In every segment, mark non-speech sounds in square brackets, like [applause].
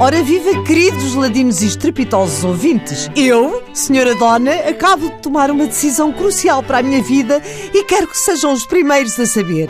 Ora viva, queridos ladinos e estrepitosos ouvintes. Eu, Senhora Dona, acabo de tomar uma decisão crucial para a minha vida e quero que sejam os primeiros a saber.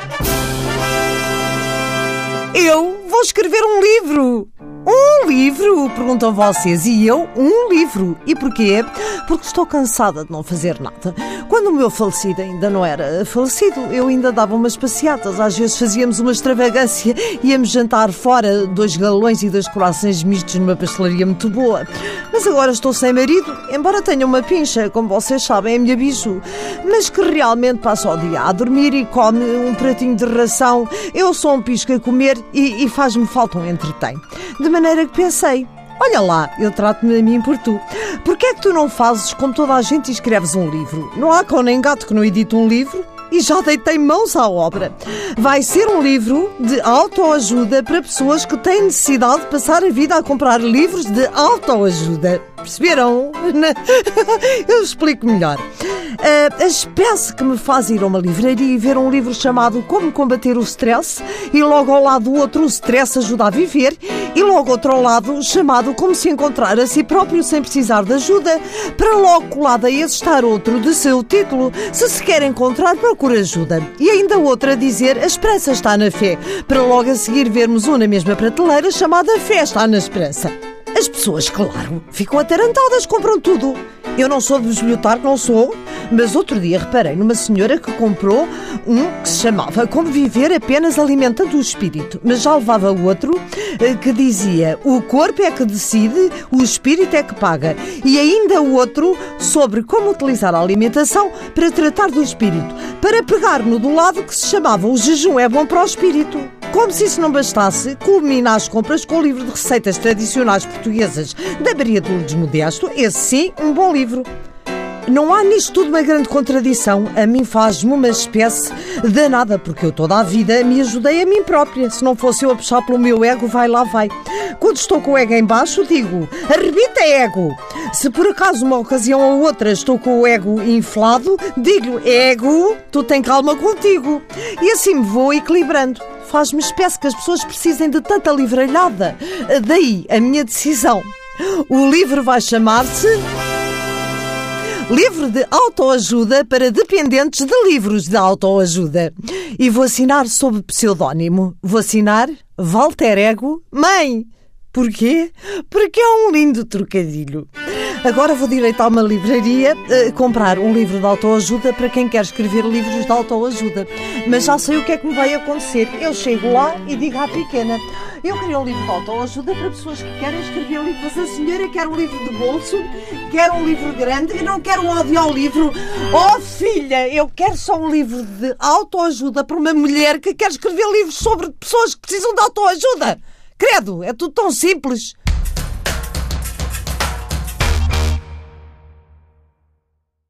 Eu vou escrever um livro! Um livro? Perguntam vocês. E eu, um livro. E porquê? Porque estou cansada de não fazer nada. Quando o meu falecido ainda não era falecido, eu ainda dava umas passeatas. Às vezes fazíamos uma extravagância. Íamos jantar fora, dois galões e dois corações mistos numa pastelaria muito boa. Mas agora estou sem marido, embora tenha uma pincha, como vocês sabem, é minha bicho. Mas que realmente passa o dia a dormir e come um pratinho de ração. Eu sou um pisco a comer e, e faz-me falta um entretém. De maneira que pensei, Olha lá, eu trato-me a mim por tu. Porquê é que tu não fazes como toda a gente e escreves um livro? Não há cão nem gato que não edite um livro? E já deitei mãos à obra. Vai ser um livro de autoajuda para pessoas que têm necessidade de passar a vida a comprar livros de autoajuda. Perceberam? [laughs] Eu explico melhor. Uh, a espécie que me faz ir a uma livraria e ver um livro chamado Como Combater o Stress e logo ao lado outro O Stress Ajuda a Viver e logo outro ao lado chamado Como se encontrar a si próprio sem precisar de ajuda para logo colado a esse estar outro de seu título Se se quer encontrar, procura ajuda. E ainda outra a dizer A esperança está na fé para logo a seguir vermos uma na mesma prateleira chamada Fé está na esperança. As pessoas, claro, ficam atarantadas, compram tudo. Eu não sou de não sou, mas outro dia reparei numa senhora que comprou um que se chamava Como Viver Apenas Alimentando o Espírito, mas já levava outro eh, que dizia O corpo é que decide, o espírito é que paga. E ainda outro sobre como utilizar a alimentação para tratar do espírito, para pegar no do lado que se chamava O jejum é bom para o espírito. Como se isso não bastasse, culmina as compras com o livro de receitas tradicionais portuguesas da Maria de Lourdes Modesto, esse sim, um bom livro. Não há nisto tudo uma grande contradição. A mim faz-me uma espécie danada, porque eu toda a vida me ajudei a mim própria. Se não fosse eu a puxar pelo meu ego, vai lá, vai. Quando estou com o ego em baixo, digo, arrebita ego. Se por acaso uma ocasião ou outra estou com o ego inflado, digo, ego, tu tem calma contigo. E assim me vou equilibrando. Faz-me espécie que as pessoas precisem de tanta livralhada. Daí a minha decisão. O livro vai chamar-se Livro de autoajuda para dependentes de livros de autoajuda. E vou assinar sob pseudónimo. Vou assinar Walter Ego Mãe. Porquê? Porque é um lindo trocadilho. Agora vou direito a uma livraria uh, comprar um livro de autoajuda para quem quer escrever livros de autoajuda. Mas já sei o que é que me vai acontecer. Eu chego lá e digo à pequena: Eu queria um livro de autoajuda para pessoas que querem escrever livros. A senhora quer um livro de bolso, quer um livro grande e não quer um audiolivro. Oh filha, eu quero só um livro de autoajuda para uma mulher que quer escrever livros sobre pessoas que precisam de autoajuda. Credo, é tudo tão simples.